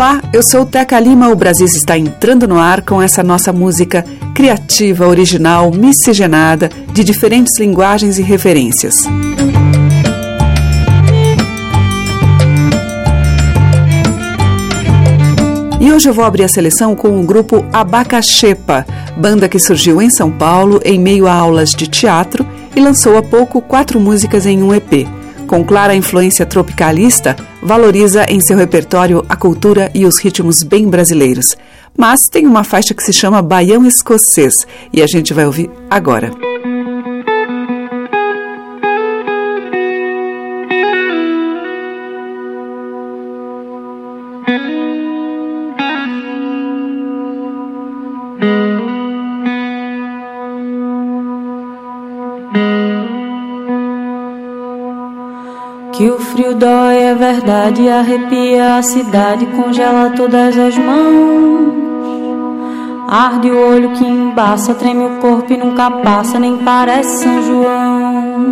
Olá, eu sou Teca Lima. O Brasil está entrando no ar com essa nossa música criativa, original, miscigenada, de diferentes linguagens e referências. E hoje eu vou abrir a seleção com o grupo Abacaxepa, banda que surgiu em São Paulo em meio a aulas de teatro e lançou há pouco quatro músicas em um EP. Com clara influência tropicalista, valoriza em seu repertório a cultura e os ritmos bem brasileiros. Mas tem uma faixa que se chama Baião Escocês e a gente vai ouvir agora. Que o frio dói é verdade, arrepia a cidade, congela todas as mãos. Arde o olho que embaça, treme o corpo e nunca passa, nem parece São João.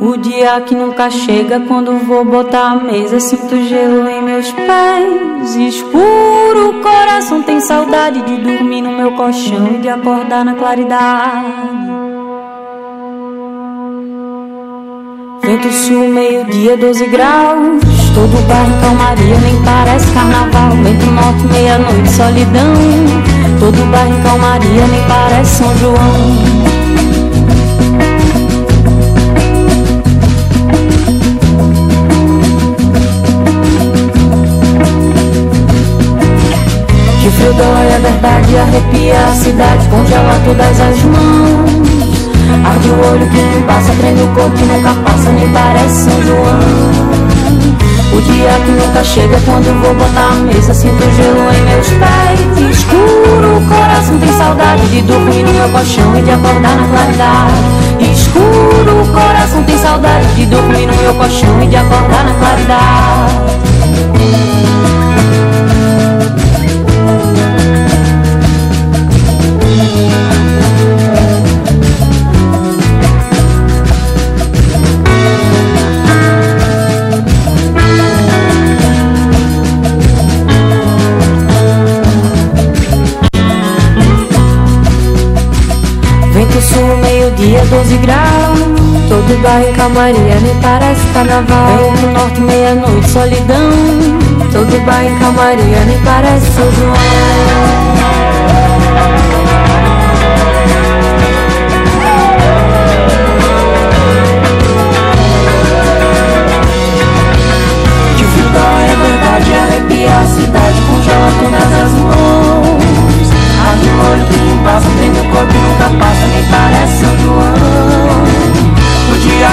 O dia que nunca chega, quando vou botar a mesa, sinto gelo em meus pés. Escuro, o coração tem saudade de dormir no meu colchão e de acordar na claridade. Vento sul, meio-dia, 12 graus. Todo bairro em calmaria, nem parece carnaval. Vento norte, meia-noite, solidão. Todo bairro em calmaria, nem parece São João. Que frio dói, é verdade, arrepia a cidade, congela todas as mãos. Arde o olho que passa, prende o corpo e nunca passa, nem parece São João. O dia que nunca chega, quando vou botar a mesa, sinto gelo em meus pés. Escuro, o coração tem saudade de dormir no meu colchão e de acordar na claridade. Escuro, o coração tem saudade de dormir no meu colchão e de acordar na claridade. dia 12 graus. Todo bairro calmaria, nem parece carnaval. Vem no norte, meia-noite, solidão. Todo bairro calmaria, nem parece São João. cidade é arrepia a cidade congelando nas mãos Abre o olho, tudo passa, tem meu corpo nunca passa, nem parece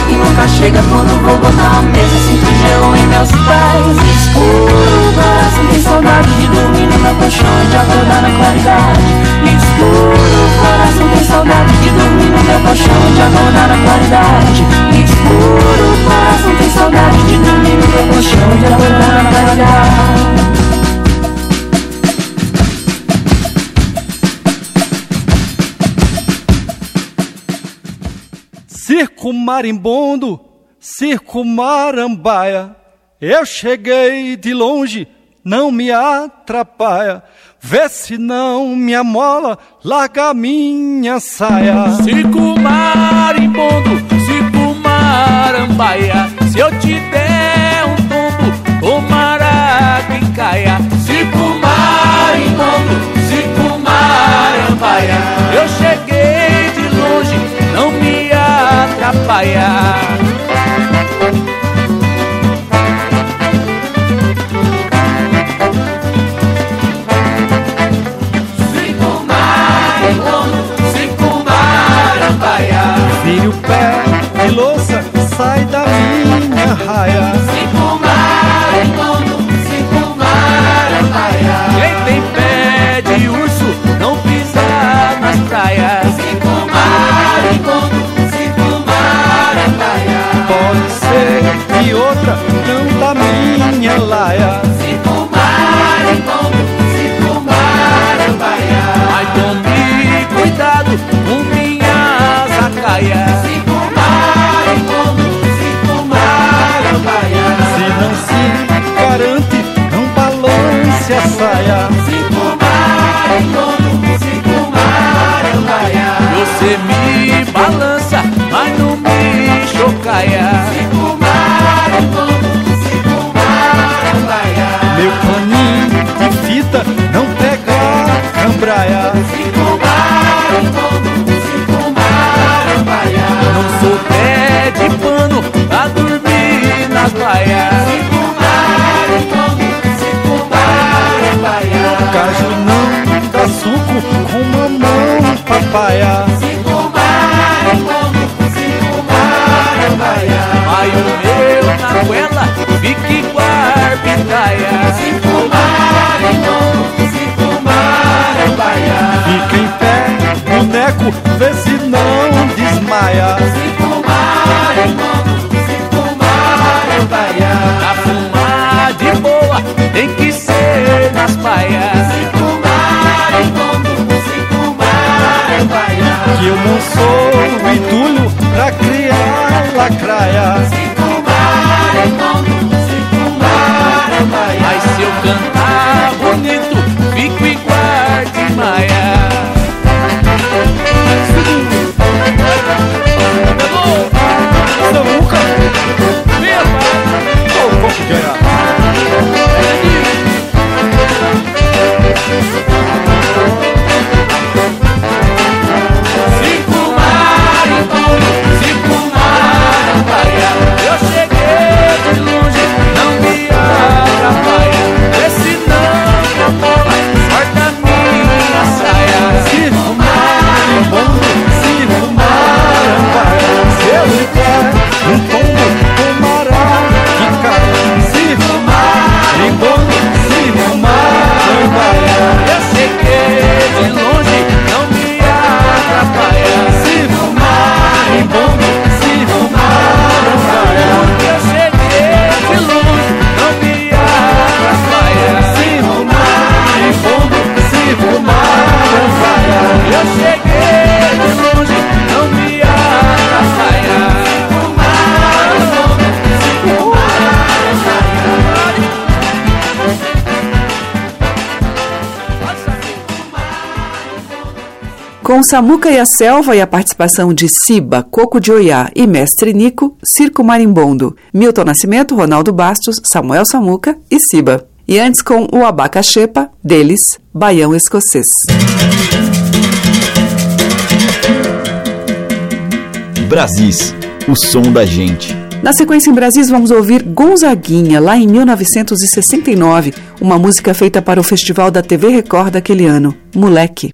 que nunca chega, quando vou botar a mesa, sinto gelo em meus pés. Coração tem saudade de dormir no meu colchão e de acordar na claridade. Escuro, coração tem saudade de dormir no meu colchão e de acordar na claridade. Escuro, coração tem saudade de dormir no meu colchão e de acordar na claridade. Circo marimbondo, circo marambaia. Eu cheguei de longe, não me atrapalha. Vê se não me amola, larga minha saia. Circo marimbondo, circo marambaia. Se eu te der um tombo, tomara que caia. atrapalhar. Vire o pé de louça, sai da minha raia. Se fumar, então 你是个大坏蛋。Papaya. Cinco marimbondo, cinco marambaia. Mas o meu na goela fica igual pitaia. Cinco marimbondo, cinco marambaia. Fica em pé, boneco, vê se não desmaia. Cinco marimbondo, cinco marambaia. Pra fumar de boa tem que ser nas baias. Que eu não sou entulho pra criar lacraia. Cinco marimbondo, cinco marambaia. Mas se eu cantar Com Samuca e a Selva e a participação de Siba, Coco de Oiá e Mestre Nico, Circo Marimbondo, Milton Nascimento, Ronaldo Bastos, Samuel Samuca e Siba. E antes com o Abacaxepa, deles, Baião Escocês. Brasis, o som da gente. Na sequência em Brasis, vamos ouvir Gonzaguinha, lá em 1969, uma música feita para o Festival da TV Record daquele ano, Moleque.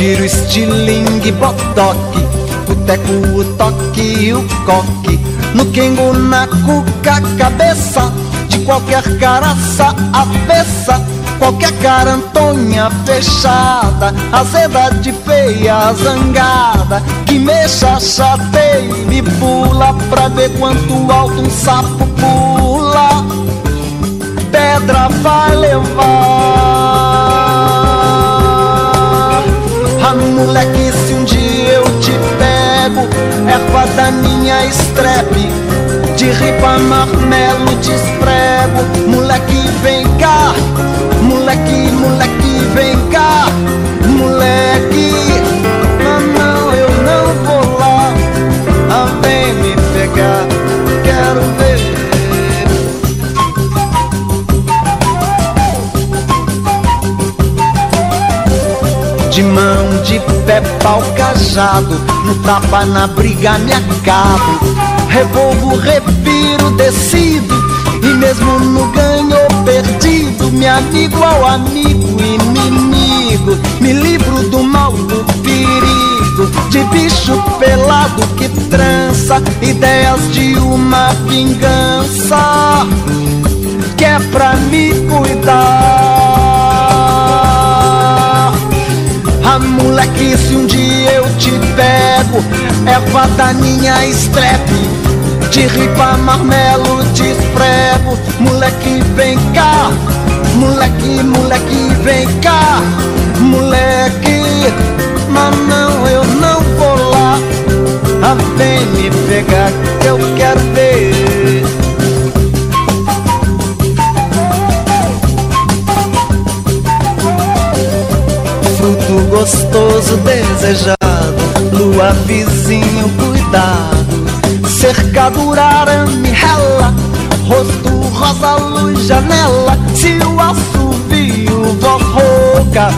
Tiro, estilingue, botoque O teco, o toque e o coque. No quengo, na cuca, cabeça De qualquer caraça avessa. Qualquer carantonha fechada Azeda de feia, zangada. Que mexa, chateia e me pula Pra ver quanto alto um sapo pula. Pedra vai levar Ah, moleque, se um dia eu te pego Erva daninha, estrepe De ripa, marmelo, desprego Moleque, vem cá. Moleque, moleque, vem cá. Moleque mão, de pé, pau cajado No tapa, na briga, me acabo. Revolvo, reviro, decido E mesmo no ganho perdido Me amigo ao amigo, inimigo. Me livro do mal, do perigo De bicho pelado que trança Ideias de uma vingança Que é pra me cuidar Ah, moleque, se um dia eu te pego, erva daninha, estrepe, de ripa, marmelo, desprego. Moleque, vem cá, moleque, moleque, vem cá, moleque, mas não, eu não vou lá. Ah, vem me pegar, eu quero ver. Desejado, lua vizinho, cuidado, cercadura, arame, rela, rosto rosa, luz, janela, se o assovio, voz rouca,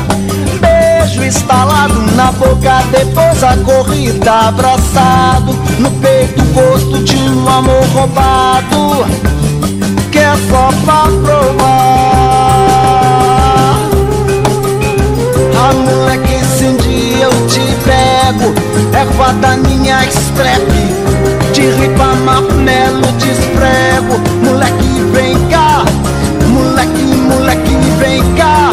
beijo instalado na boca, depois a corrida, abraçado, no peito, gosto de um amor roubado, que é só pra provar. Ah, moleque, se um dia eu te pego, erva daninha, estrepe, de ripa, marmelo, desprego, moleque, vem cá, moleque, moleque, vem cá,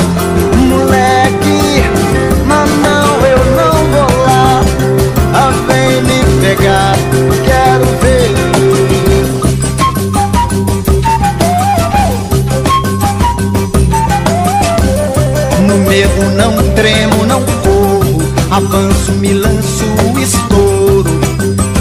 Não tremo, não corro, avanço, me lanço, estouro.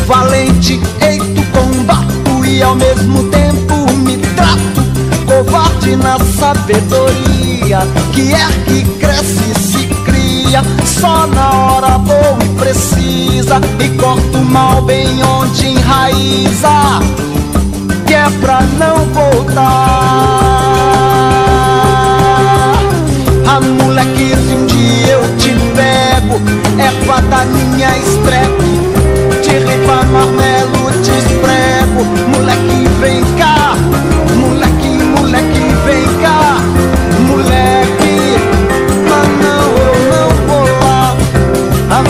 Valente, eito, combato e ao mesmo tempo me trato. Covarde na sabedoria, que é que cresce e se cria. Só na hora boa e precisa, e corto mal bem onde enraiza, que é pra não voltar. É daninha estrepe, de ripa, marmelo, te esprego. Moleque, vem cá, moleque, moleque, vem cá, moleque. Mas não, eu não vou lá, a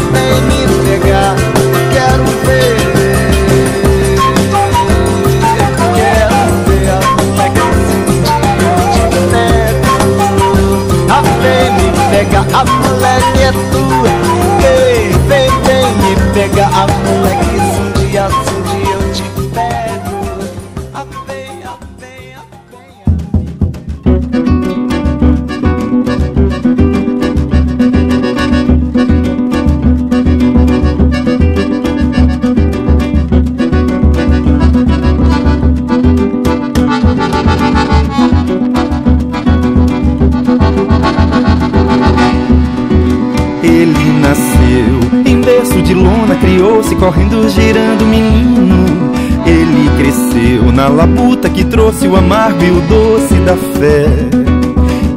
que trouxe o amargo e o doce da fé.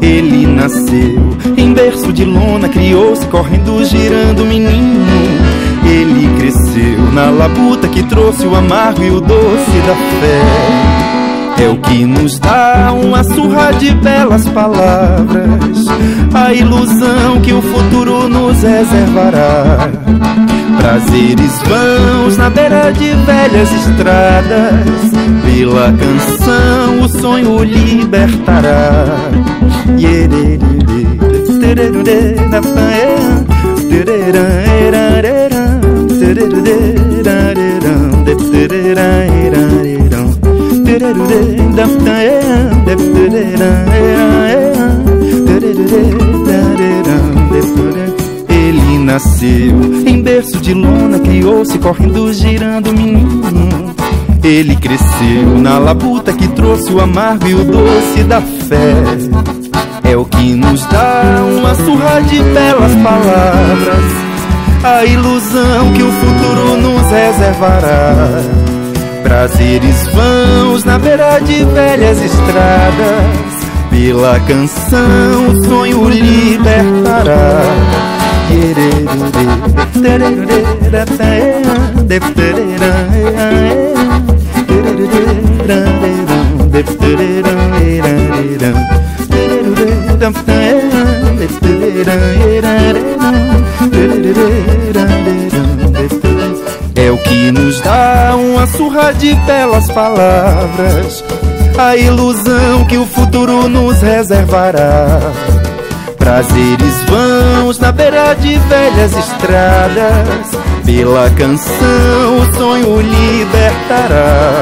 Ele nasceu em berço de lona, criou-se correndo, girando menino. Ele cresceu na labuta que trouxe o amargo e o doce da fé. É o que nos dá uma surra de belas palavras, a ilusão que o futuro nos reservará. Prazeres vãos na beira de velhas estradas, pela canção o sonho libertará. Ele nasceu em berço de lona, criou-se correndo, girando menino. Ele cresceu na labuta que trouxe o amargo e o doce da fé. É o que nos dá uma surra de belas palavras, a ilusão que o futuro nos reservará. Prazeres vãos na beira de velhas estradas, pela canção o sonho libertará. É o que nos dá uma surra de belas palavras, a ilusão que o futuro nos reservará. Prazeres vãos na beira de velhas estradas, pela canção o sonho libertará.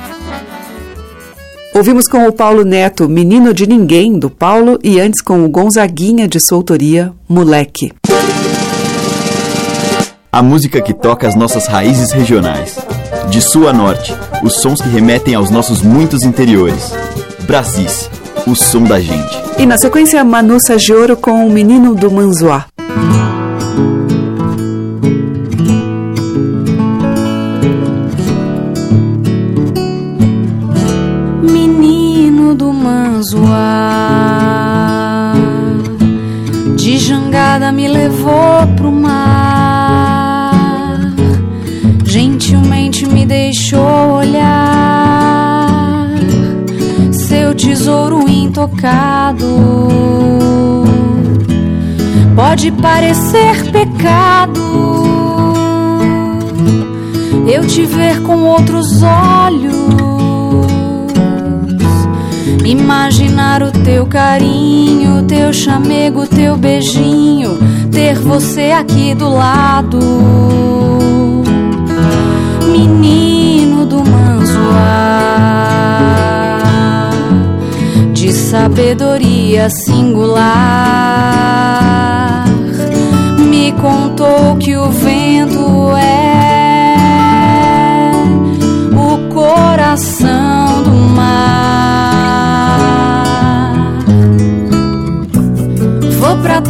Ouvimos com o Paulo Neto, Menino de Ninguém, do Paulo, e antes com o Gonzaguinha, de sua autoria, Moleque. A música que toca as nossas raízes regionais. De sul a norte, os sons que remetem aos nossos muitos interiores. Brasis, o som da gente. E na sequência, Manu Sagioro com o Menino do Manzoá. Jangada me levou pro mar, gentilmente me deixou olhar seu tesouro intocado. Pode parecer pecado eu te ver com outros olhos, imaginar o teu carinho, teu chamego, teu beijinho, ter você aqui do lado, menino do manzoá, de sabedoria singular, me contou que o vento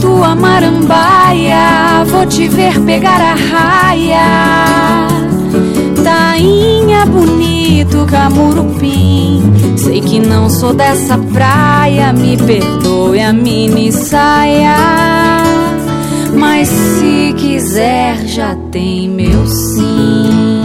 tua marambaia, vou te ver pegar a raia. Tainha bonito, camurupim. Sei que não sou dessa praia, me perdoe a mini saia. Mas se quiser, já tem meu sim.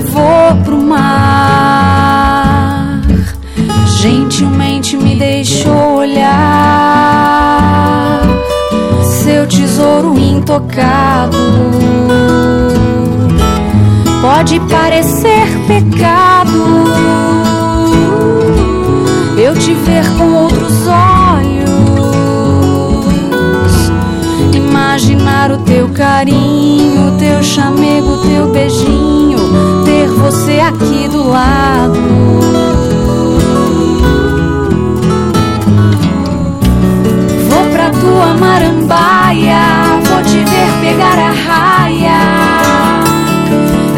Levou pro mar, gentilmente me deixou olhar seu tesouro intocado. Pode parecer pecado eu te ver com outros olhos, imaginar o teu carinho, teu chamego, teu beijinho, ter você aqui do lado. Vou pra tua marambaia, vou te ver pegar a raia.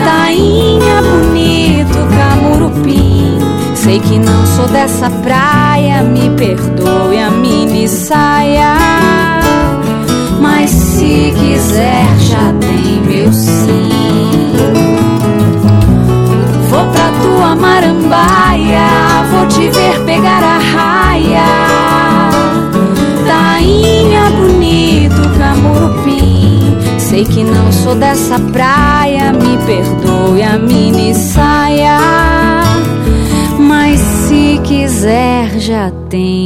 Tainha bonito, camurupim. Sei que não sou dessa praia, me perdoe a mini saia. Mas se quiser, já tem meu sim. Marambaia, vou te ver pegar a raia. Tainha bonito, camurupim. Sei que não sou dessa praia, me perdoe a mini saia. Mas se quiser, já tem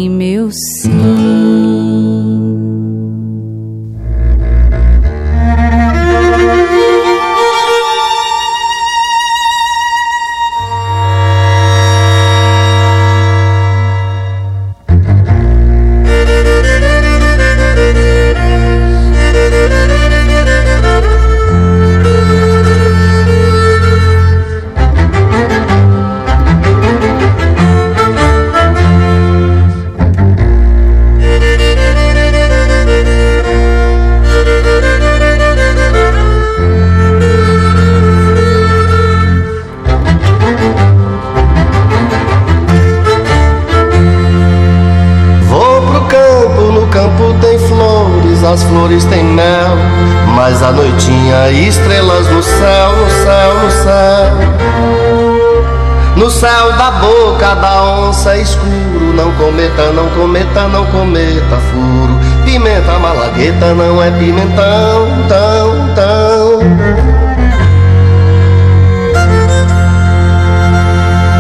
é pimentão, tão, tão.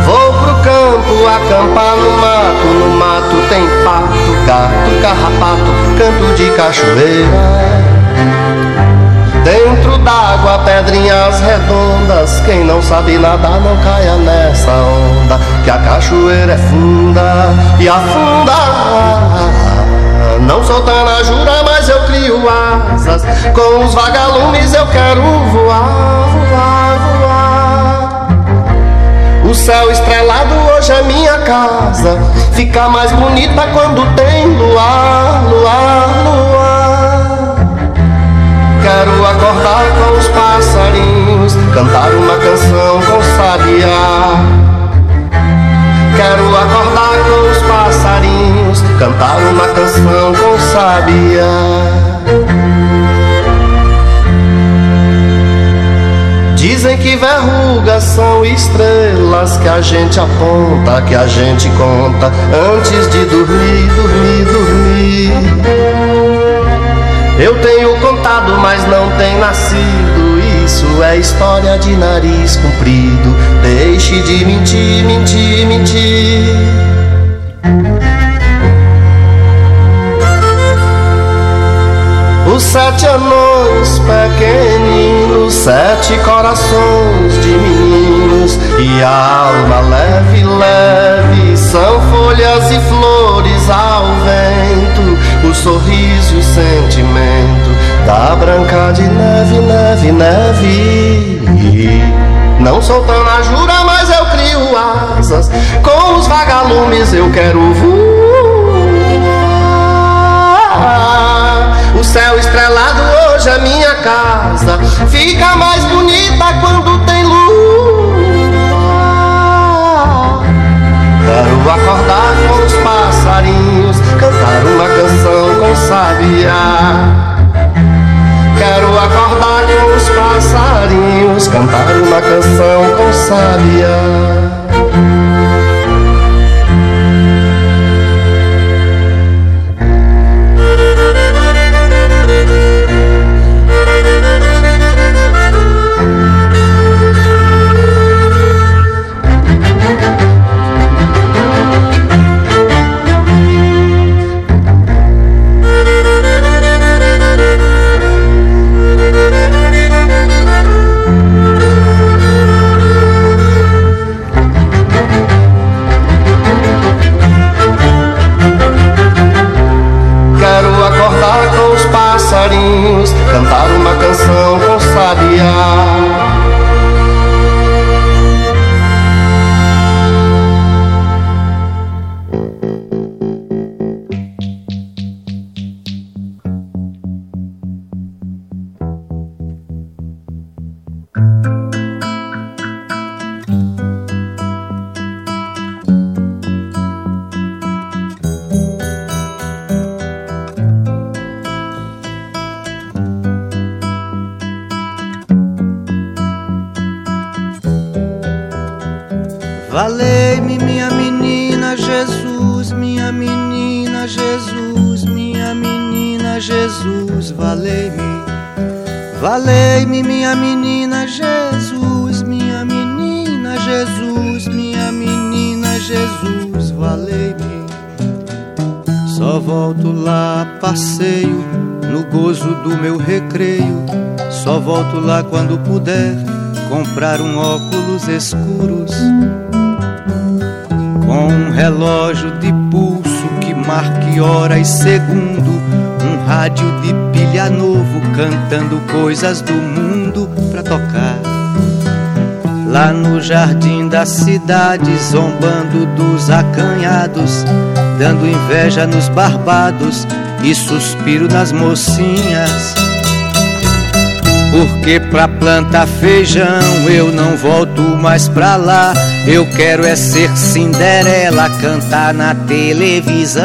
Vou pro campo acampar no mato, no mato tem pato, gato, carrapato, canto de cachoeira. Dentro d'água, pedrinhas redondas. Quem não sabe nadar, não caia nessa onda. Que a cachoeira é funda e afunda. Não sou jura, mas eu crio asas. Com os vagalumes eu quero voar, voar, voar. O céu estrelado hoje é minha casa. Fica mais bonita quando tem luar, luar, luar. Quero acordar com os passarinhos, cantar uma canção com sabiá. Quero acordar com os passarinhos, cantar uma canção com sabiá. Dizem que verrugas são estrelas que a gente aponta, que a gente conta antes de dormir, dormir, dormir. Eu tenho contado, mas não tem nascido. Isso é história de nariz comprido. Deixe de mentir, mentir, mentir. Os sete anões pequeninos, sete corações de meninos e alma leve, leve são folhas e flores ao vento, o sorriso e o sentimento da branca de neve, neve, neve. Não tão na jura, mas eu crio asas, com os vagalumes eu quero voar. O céu estrelado hoje é minha casa, fica mais bonita quando tem Quero acordar com os passarinhos, cantar uma canção com sabiá. Passarinhos, cantar uma canção com sabiá. Volto lá quando puder comprar um óculos escuros. Com um relógio de pulso que marque hora e segundo rádio de pilha novo cantando coisas do mundo pra tocar. Lá no jardim da cidade, zombando dos acanhados, dando inveja nos barbados e suspiro nas mocinhas. Porque pra plantar feijão eu não volto mais pra lá. Eu quero é ser Cinderela, cantar na televisão.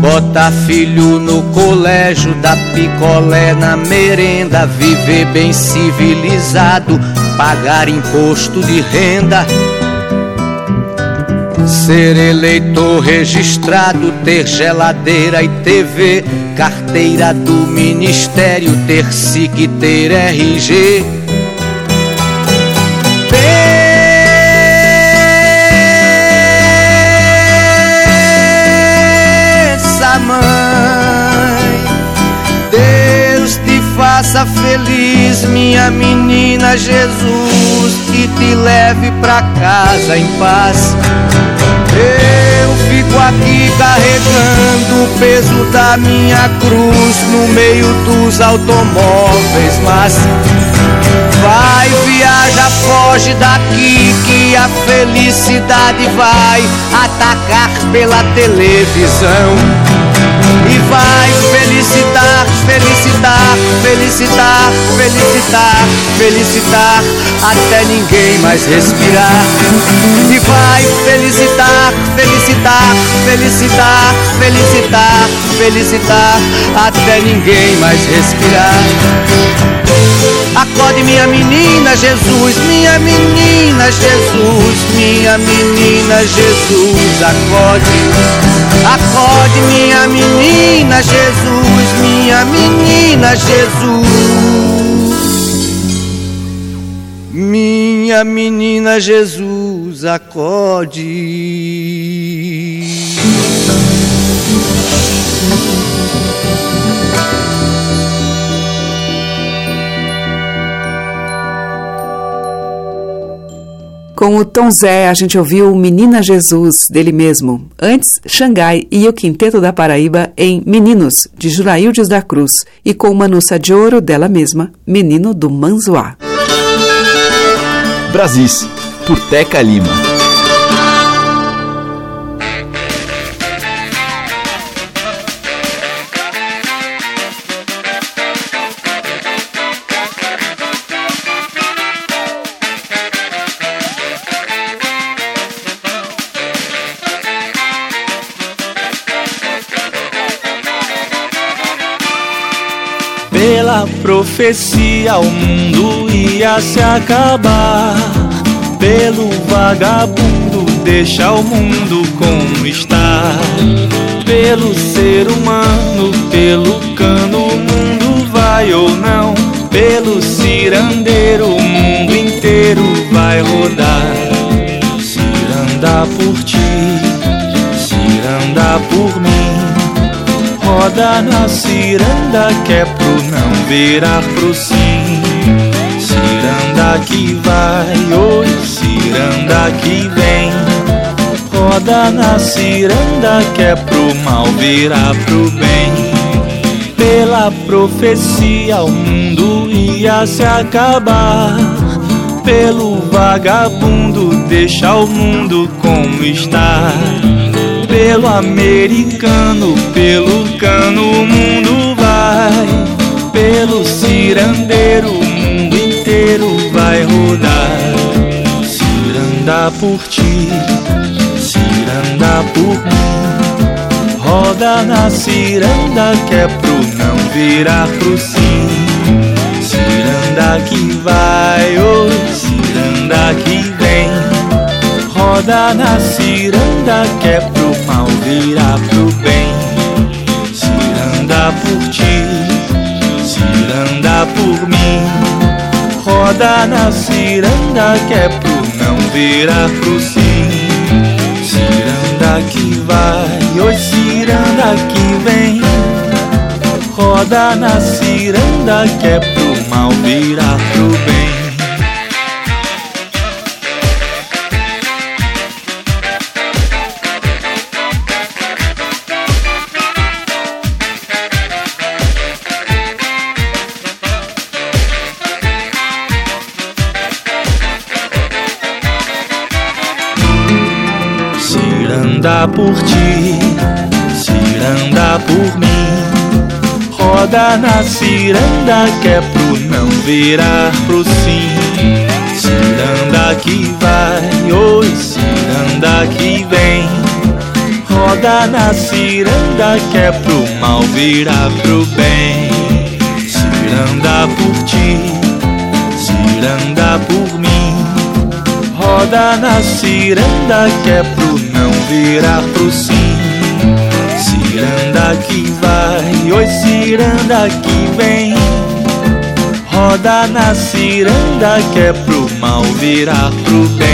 Botar filho no colégio, dar picolé na merenda, viver bem civilizado, pagar imposto de renda. Ser eleitor registrado, ter geladeira e TV, carteira do ministério, ter SIC, ter RG. faça feliz, minha menina Jesus, e te leve pra casa em paz. Eu fico aqui carregando o peso da minha cruz no meio dos automóveis, mas vai, viaja, foge daqui que a felicidade vai atacar pela televisão e vai felicitar, felicitar, felicitar, felicitar, felicitar até ninguém mais respirar. E vai felicitar, felicitar, felicitar, felicitar, felicitar até ninguém mais respirar. Acorde minha menina Jesus, minha menina Jesus, minha menina Jesus, acorde. Acorde, minha menina Jesus, minha menina Jesus. Minha menina Jesus, acorde. Com o Tom Zé, a gente ouviu Menina Jesus, dele mesmo. Antes, Xangai e o Quinteto da Paraíba em Meninos, de Juraildes da Cruz. E com Manuça de Ouro, dela mesma, Menino do Manzoá. Brasis, por Teca Lima. Profecia o mundo ia se acabar. Pelo vagabundo deixa o mundo como está. Pelo ser humano, pelo cano o mundo vai ou não. Pelo cirandeiro o mundo inteiro vai rodar. Ciranda por ti, roda na ciranda que é pro não virar pro sim. Ciranda que vai, oi, ciranda que vem. Roda na ciranda que é pro mal virar pro bem. Pela profecia o mundo ia se acabar. Pelo vagabundo deixa o mundo como está pelo americano, pelo cano o mundo vai, pelo cirandeiro o mundo inteiro vai rodar. Ciranda por ti, ciranda por mim, roda na ciranda que é pro não virar pro sim. Ciranda que vai, oh, ciranda que vem, roda na ciranda que é pro mal virá pro bem. Ciranda por ti, ciranda por mim. Roda na ciranda que é pro não virar pro sim. Ciranda que vai, oi ciranda que vem. Roda na ciranda que é pro mal virar pro bem. Ciranda por ti, ciranda por mim. Roda na ciranda que é pro não virar pro sim. Ciranda que vai, oi, ciranda que vem. Roda na ciranda que é pro mal virar pro bem. Ciranda por ti, ciranda por mim. Roda na ciranda que é pro virar pro sim. Ciranda que vai, oi ciranda que vem. Roda na ciranda que é pro mal virar pro bem.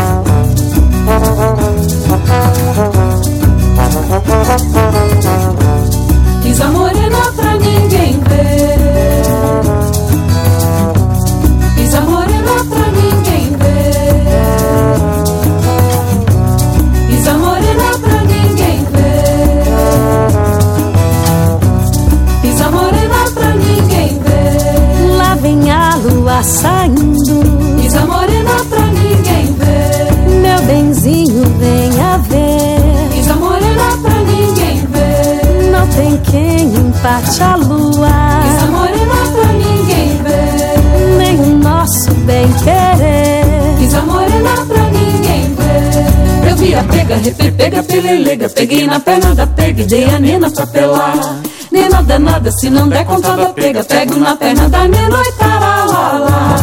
Empate a lua. Isa morena pra ninguém ver. Nem o nosso bem querer. Isa morena pra ninguém ver. Eu vi a pega, repe, pega, pelelega. Peguei na perna da pega e dei a nena pra pelar. Nena danada, se não der conta da pega, pego na perna da nena e taralala.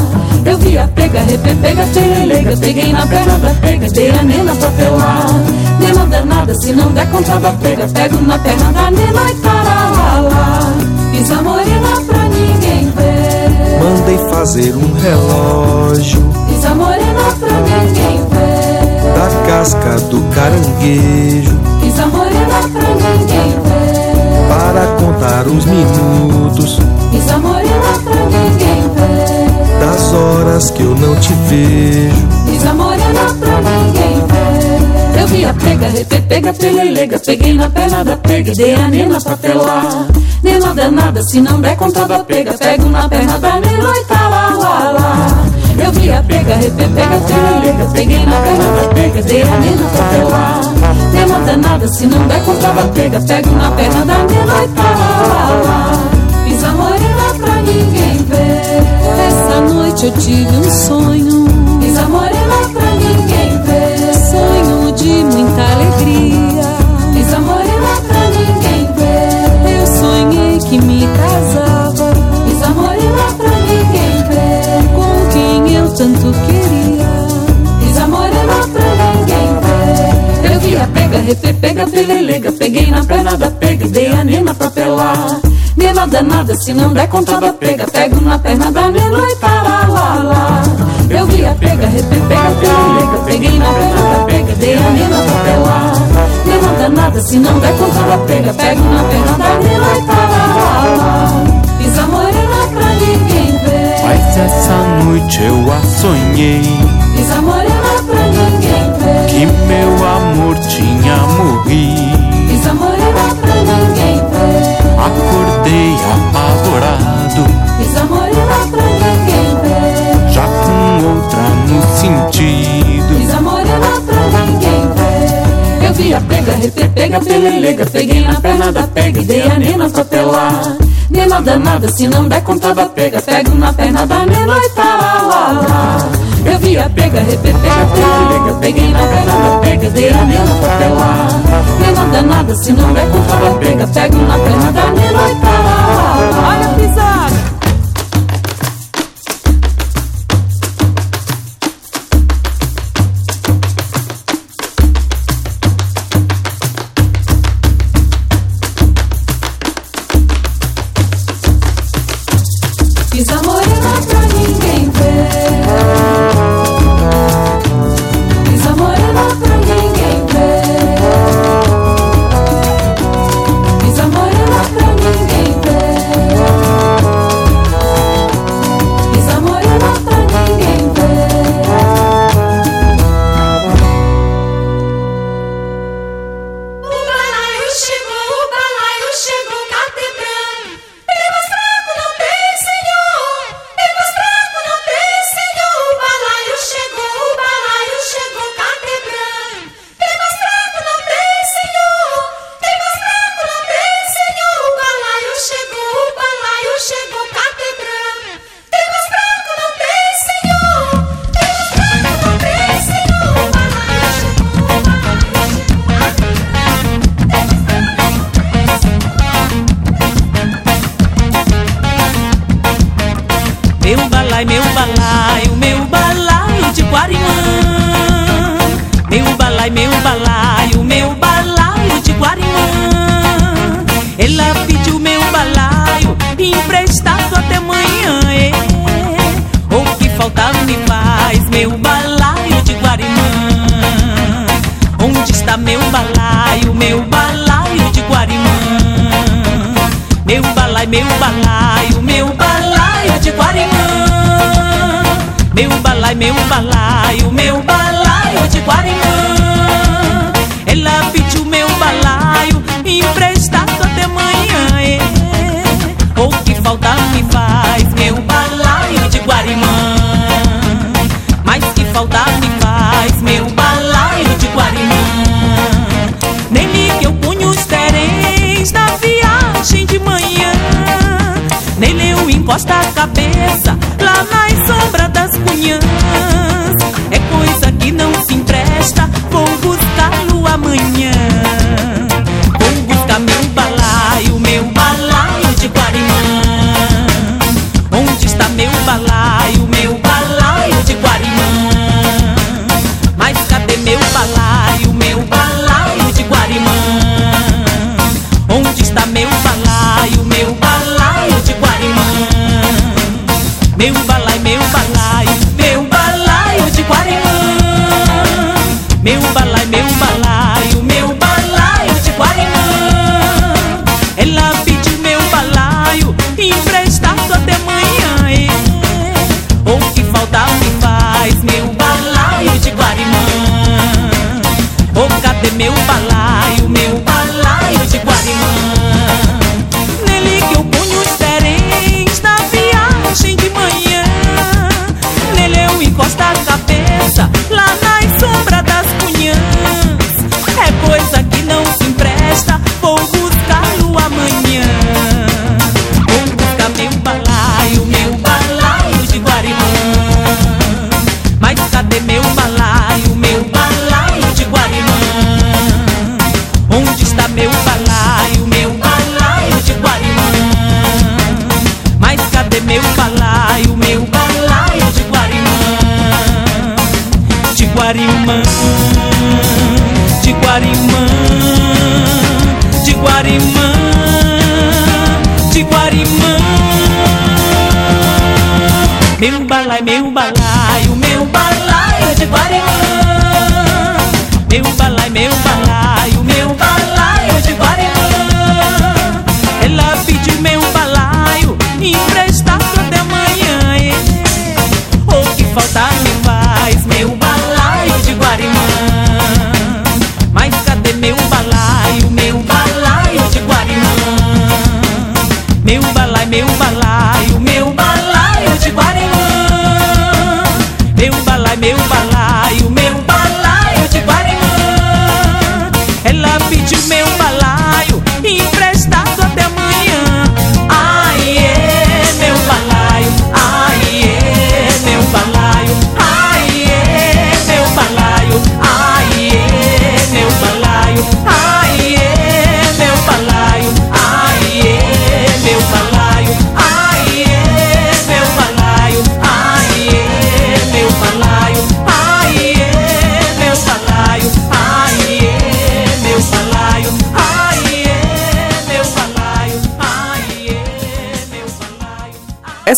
Eu vi a pega, repe, pega, pelelega. Peguei na perna da pega, dei a nena pra pelar. Nena danada, se não der conta da pega, pego na perna da nena e taralala. Pisa morena pra ninguém ver. Mandei fazer um relógio Pisa morena pra ninguém ver. da casca do caranguejo Pisa morena pra ninguém ver. para contar os minutos Pisa morena pra ninguém ver. das horas que eu não te vejo. Pisa morena pra ninguém ver. Eu vi a pega, repe, pega, pelelega. Peguei na perna da pega, dei a nena pra pelar. Nela danada, se não der conta da pega, pego na perna da Nela e tá lá, lá, lá. Eu vi a pega, repê, pega, peguei na perna da pega, dei a Nela pra lá. Nela danada, se não der conta da pega, pego na perna da Nela e tá lá, lá, lá. Fiz a morena pra ninguém ver. Essa noite eu tive um sonho. Fiz a morena pra ninguém ver. Sonho de muita alegria. Que me casava. Fiz a morena pra ninguém ver. Com quem eu tanto queria. Fiz a morena pra ninguém ver. Eu vi a pega, repê, pega, pelelega. Peguei na perna da pega, dei a nena pra pelar. Nela danada, se não der conta da pega, pego na perna da nela e tá lá, lá. Eu vi a pega, repê, pega, pelelega. Peguei na perna da pega, dei a nena pra pelar. Danada, se não der conta da pega, pego na perna da nela e tá lá, lá, lá. Fiz a morena pra ninguém ver. Mas essa noite eu a sonhei. Fiz a morena pra ninguém ver. Que meu amor tinha morrido. Fiz a morena pra ninguém ver. Acordei apavorado. Fiz a morena pra ninguém ver. Já com outra no sentido. Fiz pega, pega, pelelega. Peguei na perna da pega e dei a nena pra pelar. Nena danada, se não der conta da pega, pego na perna da nena e tá lá, lá. Eu vi a pega, repê, pega, pelelega. Peguei na perna da pega, dei a nena pra pelar. Nena danada, se não der conta da pega, pego na perna da nena e tá lá, lá,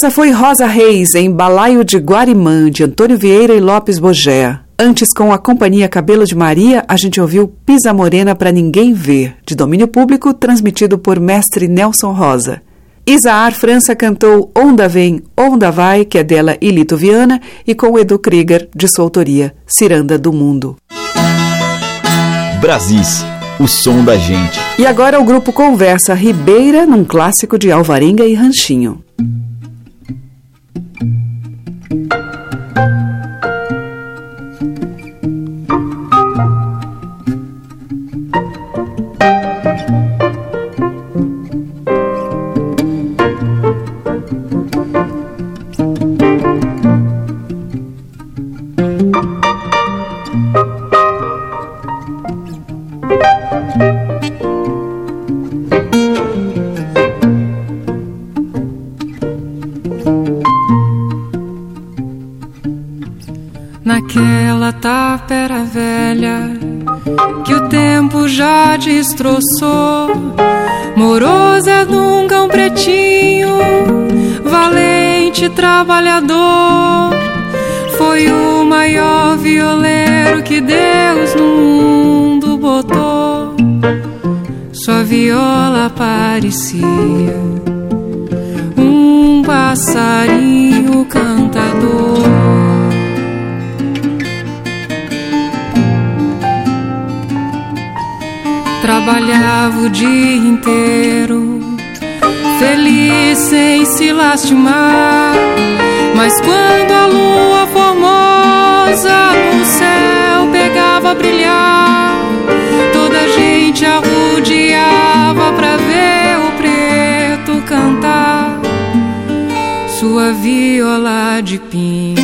Essa foi Rosa Reis em Balaio de Guarimã, de Antônio Vieira e Lopes Bogea. Antes, com a companhia Cabelo de Maria, a gente ouviu Pisa Morena para Ninguém Ver, de domínio público, transmitido por mestre Nelson Rosa. Isaar França cantou Onda Vem, Onda Vai, que é dela Ilito Viana, e com Edu Krieger, de sua autoria, Ciranda do Mundo. Brasis, o som da gente. E agora o grupo Conversa Ribeira, num clássico de Alvarenga e Ranchinho. Thank you. Sua viola de pinho.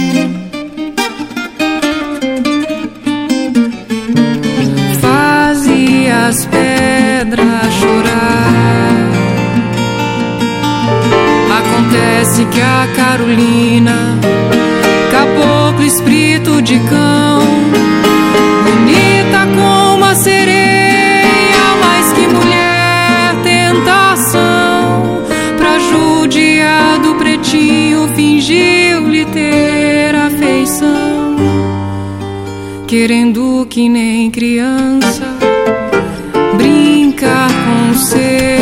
Fazia as pedras chorar. Acontece que a Carolina, caboclo espírito de cão, querendo que nem criança brincar com seu coração.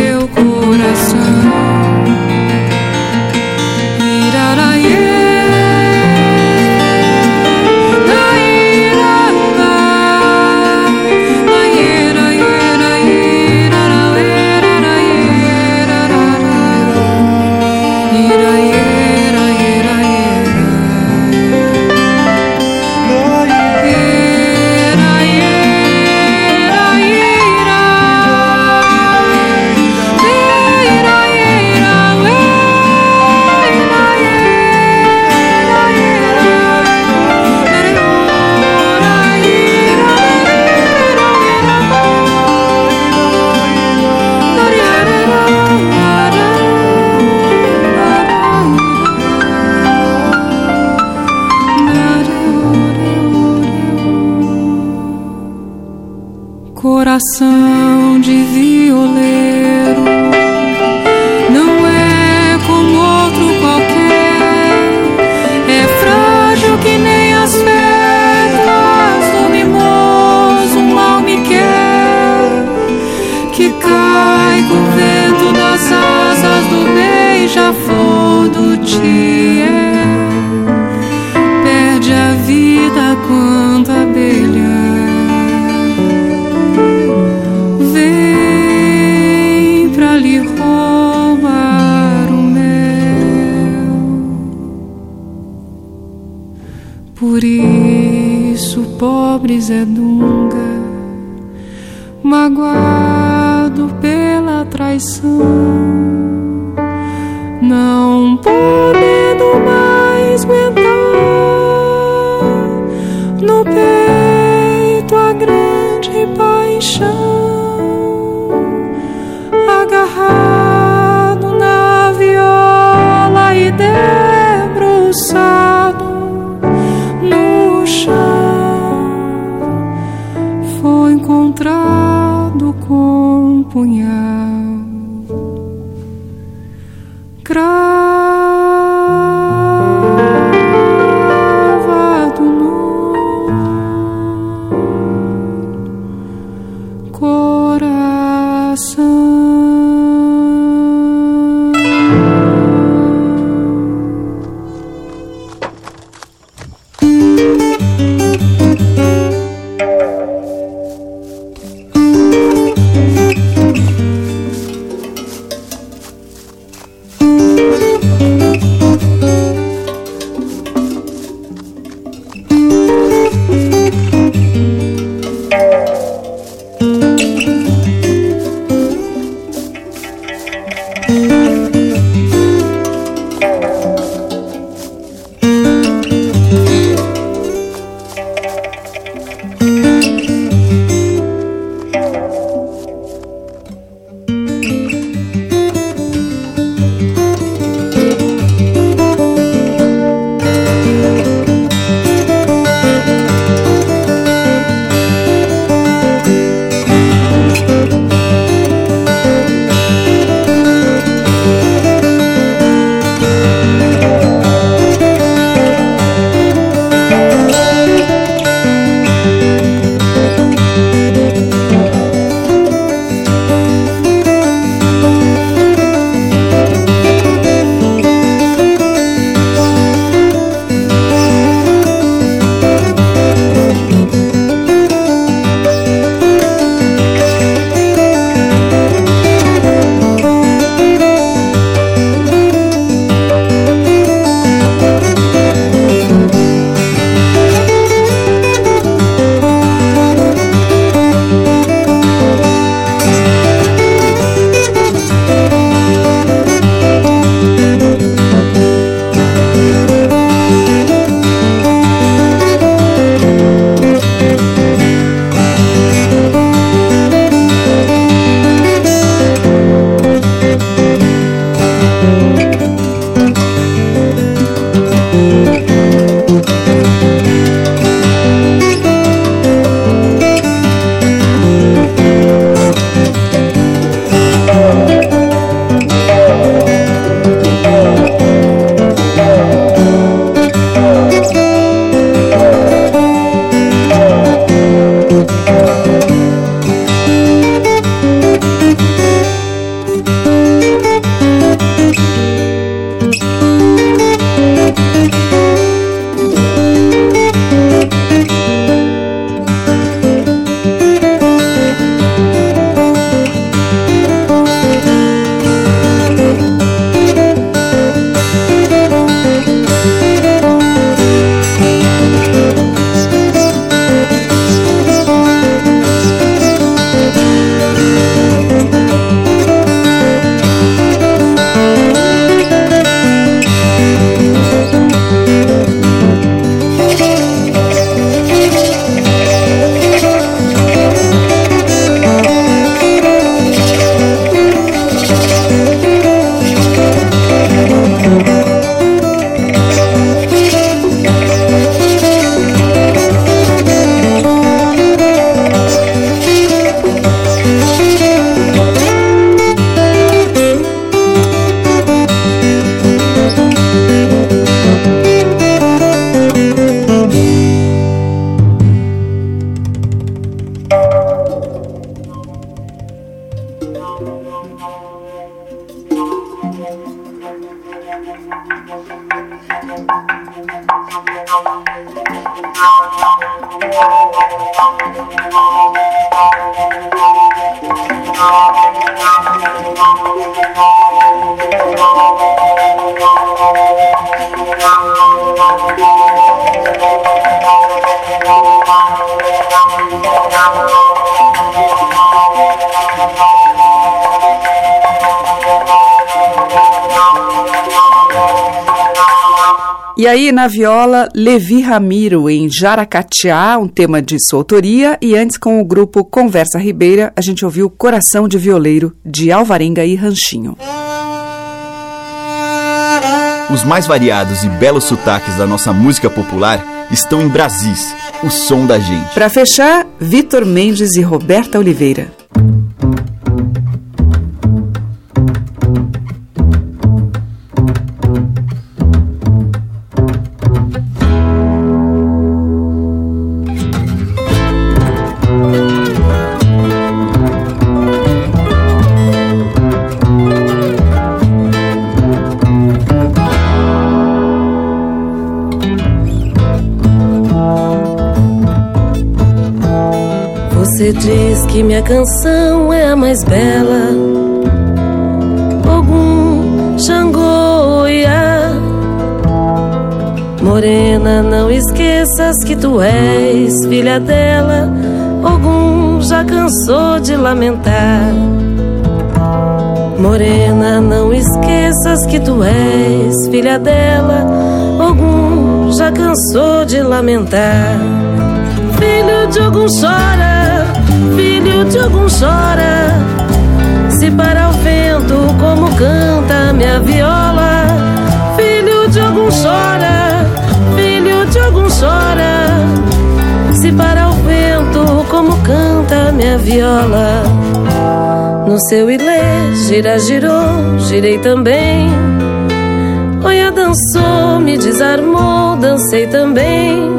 E aí, na viola, Levi Ramiro, em Jaracatiá, um tema de sua autoria, e antes com o grupo Conversa Ribeira, a gente ouviu Coração de Violeiro, de Alvarenga e Ranchinho. Os mais variados e belos sotaques da nossa música popular estão em Brasis, o som da gente. Para fechar, Vitor Mendes e Roberta Oliveira. Que minha canção é a mais bela. Ogum, Xangô, Iá. Morena, não esqueças que tu és filha dela. Ogum já cansou de lamentar. Morena, não esqueças que tu és filha dela. Ogum já cansou de lamentar. Filho de Ogum chora, filho de Ogum chora. Se para o vento como canta minha viola. Filho de Ogum chora, filho de Ogum chora. Se para o vento como canta minha viola. No seu ilê, gira, girou, girei também. Olha, dançou, me desarmou, dancei também.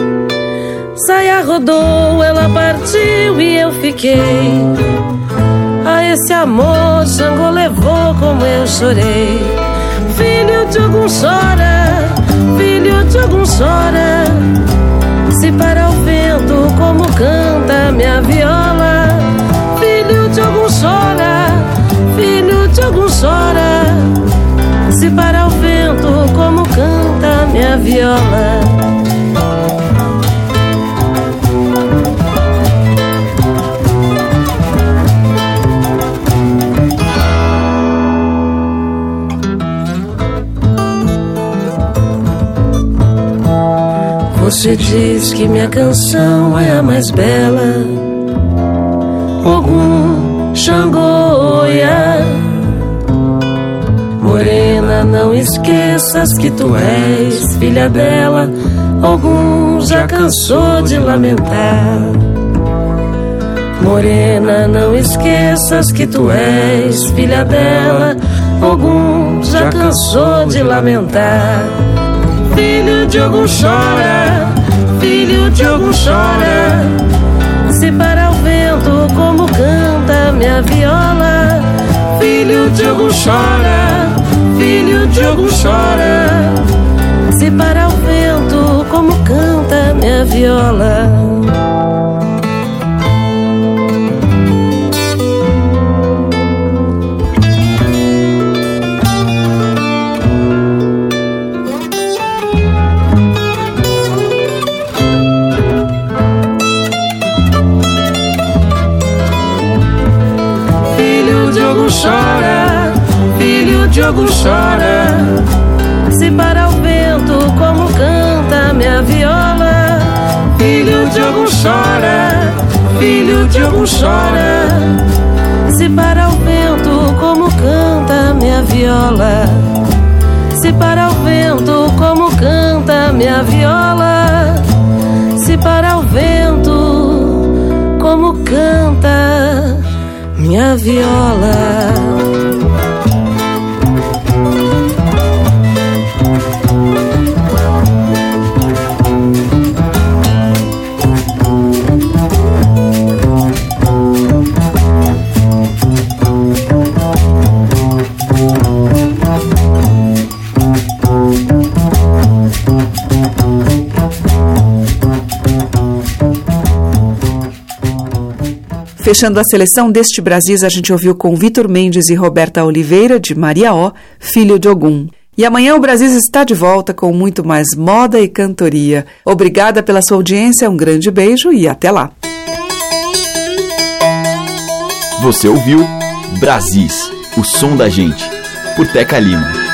Saia rodou, ela partiu e eu fiquei. A esse amor, Xangô levou como eu chorei. Filho de algum chora, filho de algum chora. Se para o vento, como canta minha viola. Filho de algum chora, filho de algum chora. Se para o vento, como canta minha viola. Você diz que minha canção é a mais bela. Ogum, Xangô, Oiá. Morena, não esqueças que tu és filha dela. Ogum já cansou de lamentar. Morena, não esqueças que tu és filha dela. Ogum já cansou de lamentar. Filho de Ogum chora, filho de Ogum chora. Se para o vento como canta minha viola. Filho de Ogum chora, filho de Ogum chora. Se para o vento como canta minha viola. Ogum chora. Se para o vento como canta minha viola. Filho de Ogum chora, filho de Ogum chora. Se para o vento como canta minha viola. Se para o vento como canta minha viola. Se para o vento como canta minha viola. Fechando a seleção deste Brasis, a gente ouviu com Vitor Mendes e Roberta Oliveira, de Maria O, Filho de Ogum. E amanhã o Brasil está de volta com muito mais moda e cantoria. Obrigada pela sua audiência, um grande beijo e até lá. Você ouviu Brasis, o som da gente, por Teca Lima.